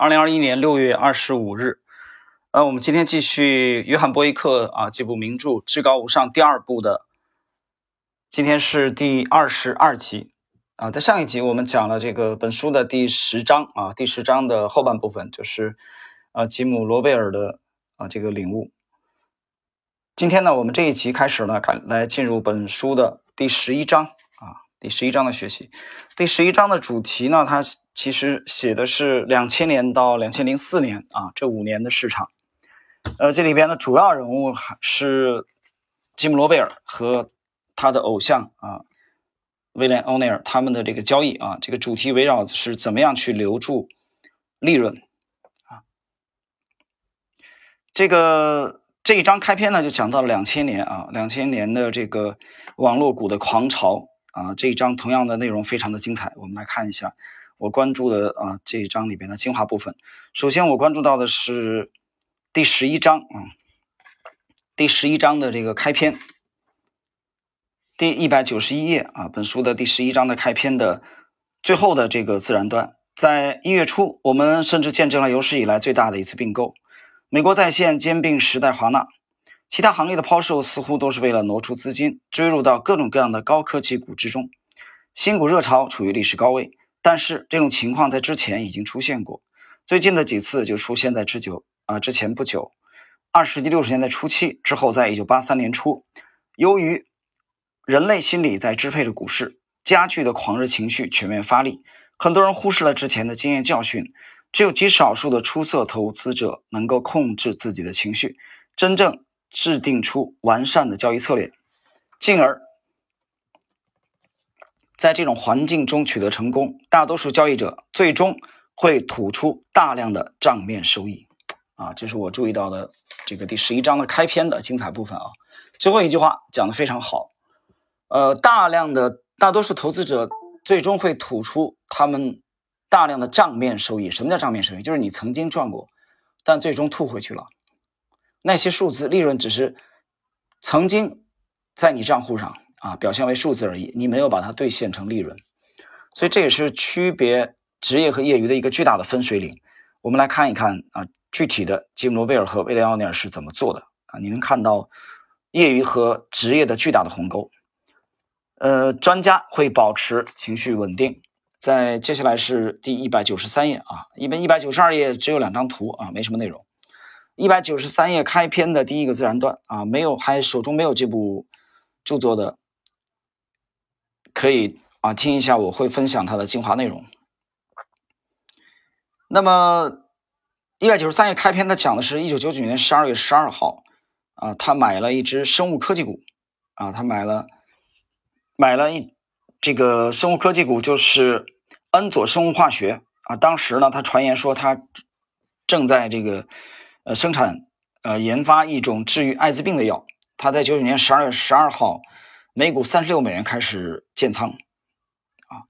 二零二一年六月二十五日，呃，我们今天继续约翰波伊克啊这部名著《至高无上》第二部的，今天是第二十二集啊。在上一集我们讲了这个本书的第十章啊，第十章的后半部分就是呃吉姆罗贝尔的啊这个领悟。今天呢，我们这一集开始呢，来进入本书的第十一章。第十一章的学习，第十一章的主题呢，它其实写的是两千年到两千零四年啊这五年的市场。呃，这里边的主要人物还是吉姆罗贝尔和他的偶像啊威廉欧内尔他们的这个交易啊，这个主题围绕是怎么样去留住利润啊。这个这一章开篇呢，就讲到了两千年啊，两千年的这个网络股的狂潮。啊，这一章同样的内容非常的精彩，我们来看一下我关注的啊这一章里边的精华部分。首先我关注到的是第十一章啊，第十一章的这个开篇，第一百九十一页啊，本书的第十一章的开篇的最后的这个自然段，在一月初，我们甚至见证了有史以来最大的一次并购，美国在线兼并时代华纳。其他行业的抛售似乎都是为了挪出资金，追入到各种各样的高科技股之中。新股热潮处于历史高位，但是这种情况在之前已经出现过。最近的几次就出现在之久啊之前不久，二十世纪六十年代初期之后，在一九八三年初，由于人类心理在支配着股市，加剧的狂热情绪全面发力，很多人忽视了之前的经验教训。只有极少数的出色投资者能够控制自己的情绪，真正。制定出完善的交易策略，进而在这种环境中取得成功。大多数交易者最终会吐出大量的账面收益。啊，这是我注意到的这个第十一章的开篇的精彩部分啊。最后一句话讲的非常好。呃，大量的大多数投资者最终会吐出他们大量的账面收益。什么叫账面收益？就是你曾经赚过，但最终吐回去了。那些数字利润只是曾经在你账户上啊表现为数字而已，你没有把它兑现成利润，所以这也是区别职业和业余的一个巨大的分水岭。我们来看一看啊，具体的吉姆·罗贝尔和威廉·奥尼尔是怎么做的啊？你能看到业余和职业的巨大的鸿沟。呃，专家会保持情绪稳定。在接下来是第一百九十三页啊，一般一百九十二页只有两张图啊，没什么内容。一百九十三页开篇的第一个自然段啊，没有还手中没有这部著作的，可以啊听一下，我会分享它的精华内容。那么一百九十三页开篇，他讲的是一九九九年十二月十二号啊，他买了一只生物科技股啊，他买了买了一这个生物科技股，就是恩佐生物化学啊。当时呢，他传言说他正在这个。呃，生产呃研发一种治愈艾滋病的药，他在九九年十二月十二号，每股三十六美元开始建仓，啊，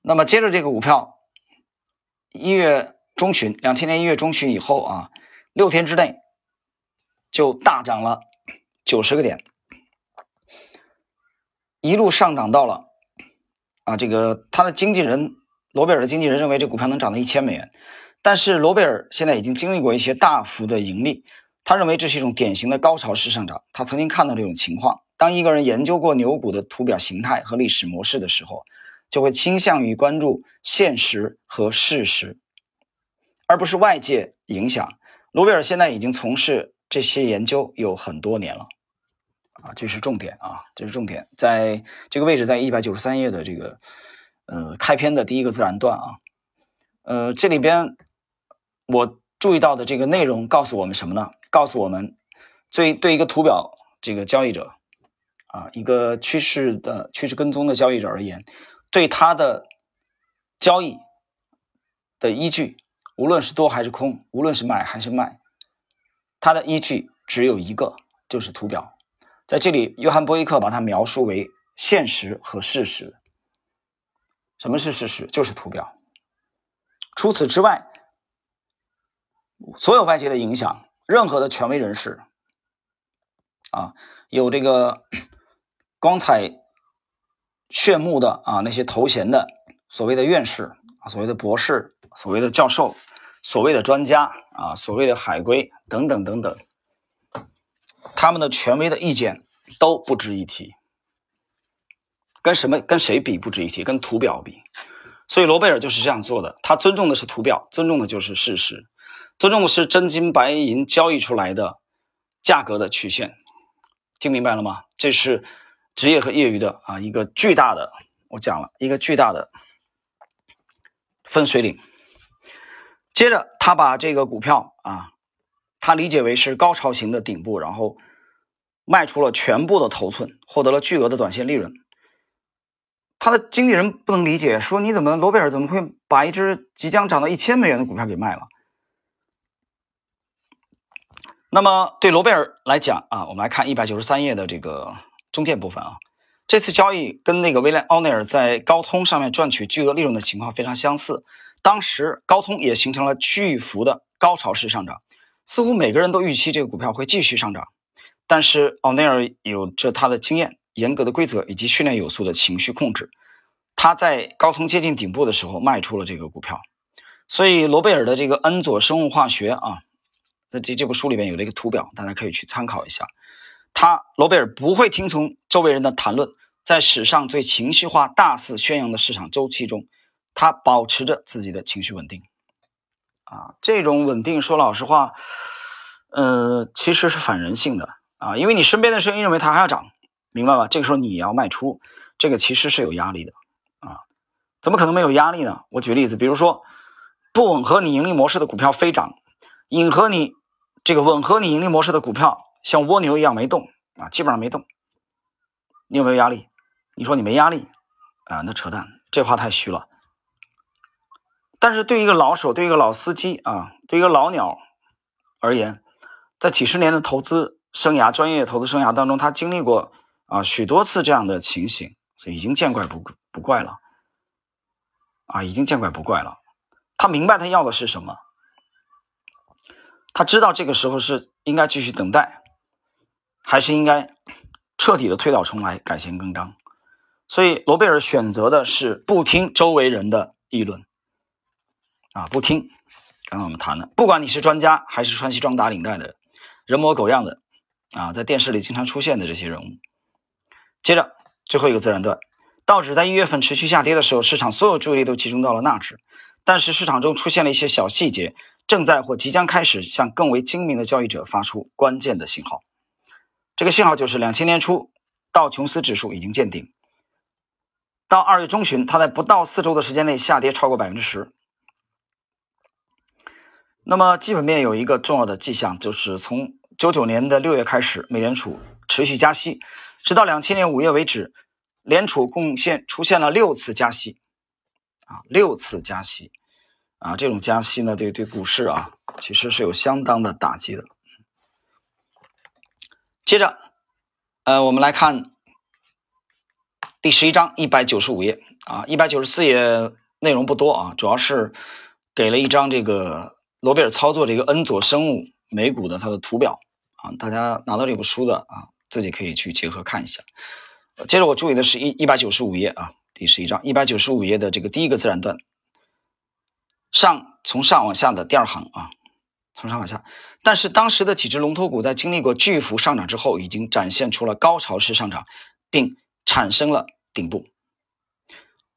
那么接着这个股票一月中旬，两千年一月中旬以后啊，六天之内就大涨了九十个点，一路上涨到了啊，这个他的经纪人罗贝尔的经纪人认为这股票能涨到一千美元。但是罗贝尔现在已经经历过一些大幅的盈利，他认为这是一种典型的高潮式上涨。他曾经看到这种情况：当一个人研究过牛股的图表形态和历史模式的时候，就会倾向于关注现实和事实，而不是外界影响。罗贝尔现在已经从事这些研究有很多年了，啊，这是重点啊，这是重点，在这个位置，在一百九十三页的这个呃开篇的第一个自然段啊，呃，这里边。我注意到的这个内容告诉我们什么呢？告诉我们，对对一个图表这个交易者啊，一个趋势的趋势跟踪的交易者而言，对他的交易的依据，无论是多还是空，无论是买还是卖，它的依据只有一个，就是图表。在这里，约翰波伊克把它描述为现实和事实。什么是事实？就是图表。除此之外。所有外界的影响，任何的权威人士，啊，有这个光彩炫目的啊那些头衔的所谓的院士啊，所谓的博士，所谓的教授，所谓的专家啊，所谓的海归等等等等，他们的权威的意见都不值一提。跟什么跟谁比不值一提？跟图表比。所以罗贝尔就是这样做的，他尊重的是图表，尊重的就是事实，尊重的是真金白银交易出来的价格的曲线。听明白了吗？这是职业和业余的啊一个巨大的，我讲了一个巨大的分水岭。接着他把这个股票啊，他理解为是高潮型的顶部，然后卖出了全部的头寸，获得了巨额的短线利润。他的经纪人不能理解，说你怎么罗贝尔怎么会把一只即将涨到一千美元的股票给卖了？那么对罗贝尔来讲啊，我们来看一百九十三页的这个中间部分啊，这次交易跟那个威廉奥内尔在高通上面赚取巨额利润的情况非常相似。当时高通也形成了巨幅的高潮式上涨，似乎每个人都预期这个股票会继续上涨。但是奥内尔有着他的经验、严格的规则以及训练有素的情绪控制，他在高通接近顶部的时候卖出了这个股票。所以罗贝尔的这个恩佐生物化学啊。在这这部书里面有了一个图表，大家可以去参考一下。他罗贝尔不会听从周围人的谈论，在史上最情绪化、大肆宣扬的市场周期中，他保持着自己的情绪稳定。啊，这种稳定，说老实话，呃，其实是反人性的啊，因为你身边的声音认为它还要涨，明白吧？这个时候你要卖出，这个其实是有压力的啊。怎么可能没有压力呢？我举例子，比如说不吻合你盈利模式的股票飞涨，引合你。这个吻合你盈利模式的股票像蜗牛一样没动啊，基本上没动。你有没有压力？你说你没压力啊？那扯淡，这话太虚了。但是对一个老手，对一个老司机啊，对一个老鸟而言，在几十年的投资生涯、专业投资生涯当中，他经历过啊许多次这样的情形，所以已经见怪不不怪了啊，已经见怪不怪了。他明白他要的是什么。他知道这个时候是应该继续等待，还是应该彻底的推倒重来、改弦更张？所以罗贝尔选择的是不听周围人的议论，啊，不听。刚刚我们谈了，不管你是专家还是穿西装打领带的人模狗样的，啊，在电视里经常出现的这些人物。接着最后一个自然段，道指在一月份持续下跌的时候，市场所有注意力都集中到了纳指，但是市场中出现了一些小细节。正在或即将开始向更为精明的交易者发出关键的信号，这个信号就是两千年初道琼斯指数已经见顶，到二月中旬，它在不到四周的时间内下跌超过百分之十。那么基本面有一个重要的迹象，就是从九九年的六月开始，美联储持续加息，直到两千年五月为止，联储贡献出现了六次加息，啊，六次加息。啊，这种加息呢，对对股市啊，其实是有相当的打击的。接着，呃，我们来看第十一章一百九十五页啊，一百九十四页内容不多啊，主要是给了一张这个罗贝尔操作这个恩佐生物美股的它的图表啊，大家拿到这部书的啊，自己可以去结合看一下。接着我注意的是一一百九十五页啊，第十一章一百九十五页的这个第一个自然段。上从上往下的第二行啊，从上往下，但是当时的几只龙头股在经历过巨幅上涨之后，已经展现出了高潮式上涨，并产生了顶部。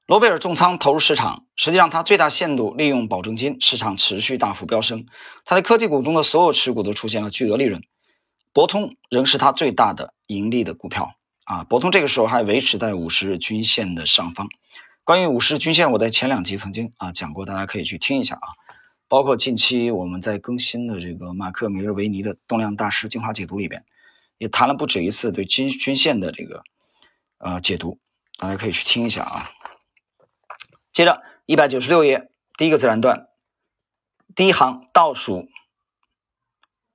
罗贝尔重仓投入市场，实际上他最大限度利用保证金，市场持续大幅飙升，他的科技股中的所有持股都出现了巨额利润。博通仍是他最大的盈利的股票啊，博通这个时候还维持在五十日均线的上方。关于五十均线，我在前两集曾经啊讲过，大家可以去听一下啊。包括近期我们在更新的这个马克米勒维尼的动量大师精华解读里边，也谈了不止一次对均均线的这个呃解读，大家可以去听一下啊。接着一百九十六页第一个自然段第一行倒数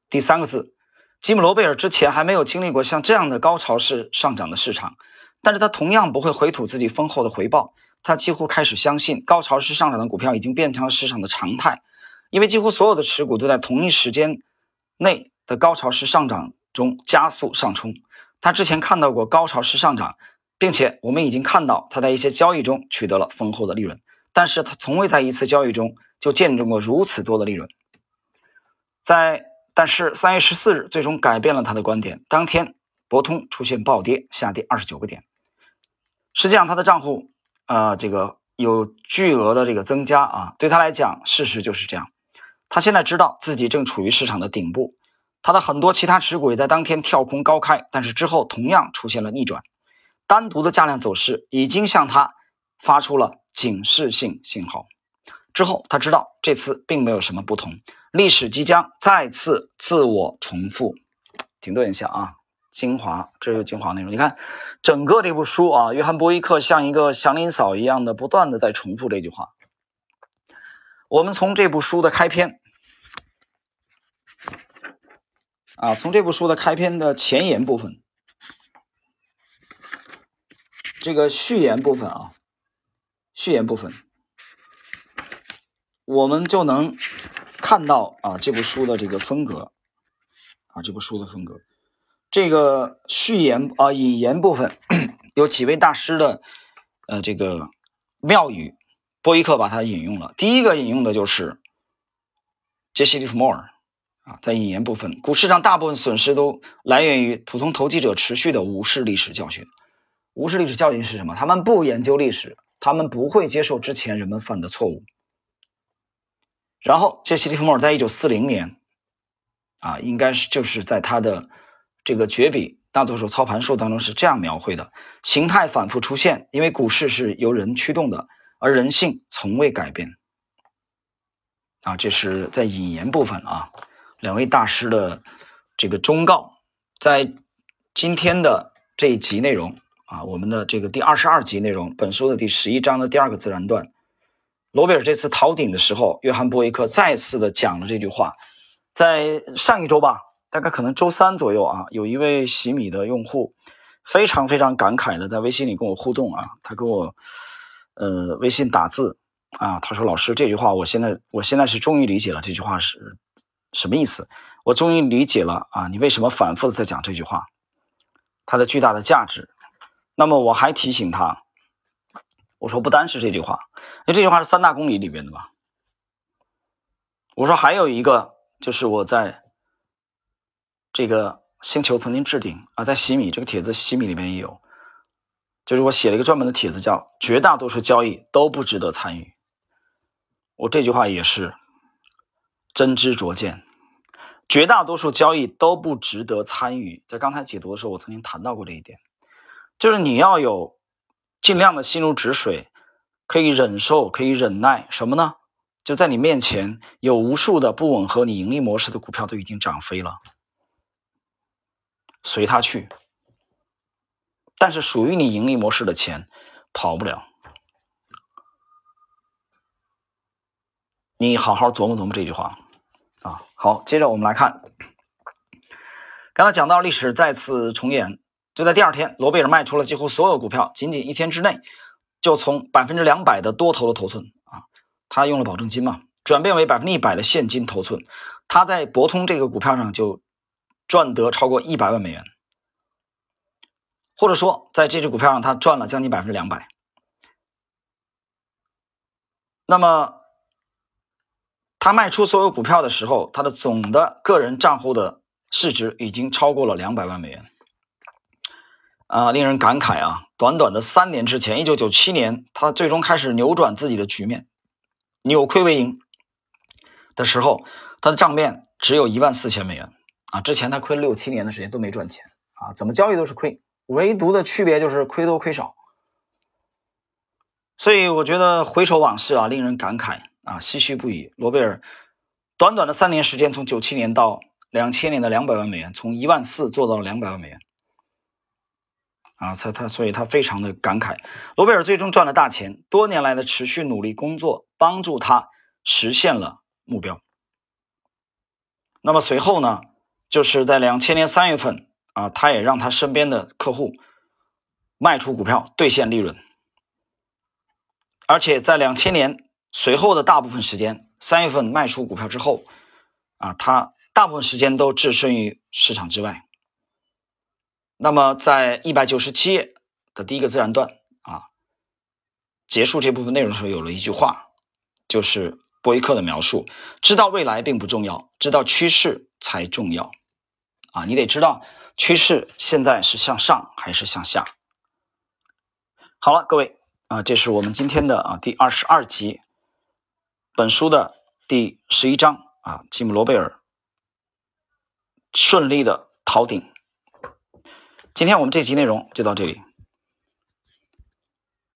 第三个字，吉姆罗贝尔之前还没有经历过像这样的高潮式上涨的市场，但是他同样不会回吐自己丰厚的回报。他几乎开始相信高潮式上涨的股票已经变成了市场的常态，因为几乎所有的持股都在同一时间内的高潮式上涨中加速上冲。他之前看到过高潮式上涨，并且我们已经看到他在一些交易中取得了丰厚的利润。但是他从未在一次交易中就见证过如此多的利润。在但是三月十四日最终改变了他的观点，当天博通出现暴跌，下跌二十九个点。实际上他的账户啊，这个有巨额的这个增加啊，对他来讲，事实就是这样。他现在知道自己正处于市场的顶部，他的很多其他持股也在当天跳空高开，但是之后同样出现了逆转。单独的价量走势已经向他发出了警示性信号。之后他知道这次并没有什么不同，历史即将再次自我重复。停顿一下啊，精华，这是精华内容。你看，整个这部书啊，约翰·波伊克像一个祥林嫂一样的不断的在重复这句话。我们从这部书的开篇啊，从这部书的开篇的前言部分，这个序言部分啊，序言部分，我们就能看到啊，这部书的这个风格啊，这部书的风格，这个序言啊，引言部分有几位大师的呃这个妙语。波伊克把它引用了。第一个引用的就是杰西·利弗莫尔啊，在引言部分，股市上大部分损失都来源于普通投机者持续的无视历史教训。无视历史教训是什么？他们不研究历史，他们不会接受之前人们犯的错误。然后，杰西·利弗莫尔在一九四零年啊，应该是就是在他的这个绝笔《大多数操盘术》当中是这样描绘的：形态反复出现，因为股市是由人驱动的。而人性从未改变，啊，这是在引言部分啊，两位大师的这个忠告，在今天的这一集内容啊，我们的这个第二十二集内容，本书的第十一章的第二个自然段，罗贝尔这次逃顶的时候，约翰·布伊克再次的讲了这句话，在上一周吧，大概可能周三左右啊，有一位洗米的用户非常非常感慨的在微信里跟我互动啊，他跟我。呃，微信打字啊，他说：“老师，这句话我现在我现在是终于理解了，这句话是什么意思？我终于理解了啊，你为什么反复的在讲这句话，它的巨大的价值。那么我还提醒他，我说不单是这句话，因为这句话是三大公理里边的吧。我说还有一个，就是我在这个星球曾经置顶啊，在洗米这个帖子洗米里面也有。”就是我写了一个专门的帖子，叫“绝大多数交易都不值得参与”。我这句话也是真知灼见，绝大多数交易都不值得参与。在刚才解读的时候，我曾经谈到过这一点，就是你要有尽量的心如止水，可以忍受，可以忍耐什么呢？就在你面前有无数的不吻合你盈利模式的股票都已经涨飞了，随他去。但是属于你盈利模式的钱跑不了，你好好琢磨琢磨这句话啊。好，接着我们来看，刚才讲到历史再次重演，就在第二天，罗贝尔卖出了几乎所有股票，仅仅一天之内就从百分之两百的多头的头寸啊，他用了保证金嘛，转变为百分之一百的现金头寸，他在博通这个股票上就赚得超过一百万美元。或者说，在这只股票上，他赚了将近百分之两百。那么，他卖出所有股票的时候，他的总的个人账户的市值已经超过了两百万美元。啊，令人感慨啊！短短的三年之前，一九九七年，他最终开始扭转自己的局面，扭亏为盈的时候，他的账面只有一万四千美元。啊，之前他亏了六七年的时间都没赚钱啊，怎么交易都是亏。唯独的区别就是亏多亏少，所以我觉得回首往事啊，令人感慨啊，唏嘘不已。罗贝尔短短的三年时间，从九七年到两千年的两百万美元，从一万四做到了两百万美元，啊，他他，所以他非常的感慨。罗贝尔最终赚了大钱，多年来的持续努力工作帮助他实现了目标。那么随后呢，就是在两千年三月份。啊，他也让他身边的客户卖出股票兑现利润，而且在两千年随后的大部分时间，三月份卖出股票之后，啊，他大部分时间都置身于市场之外。那么，在一百九十七页的第一个自然段啊，结束这部分内容的时候，有了一句话，就是博伊克的描述：知道未来并不重要，知道趋势才重要。啊，你得知道趋势现在是向上还是向下。好了，各位啊，这是我们今天的啊第二十二集，本书的第十一章啊，吉姆·罗贝尔顺利的逃顶。今天我们这集内容就到这里。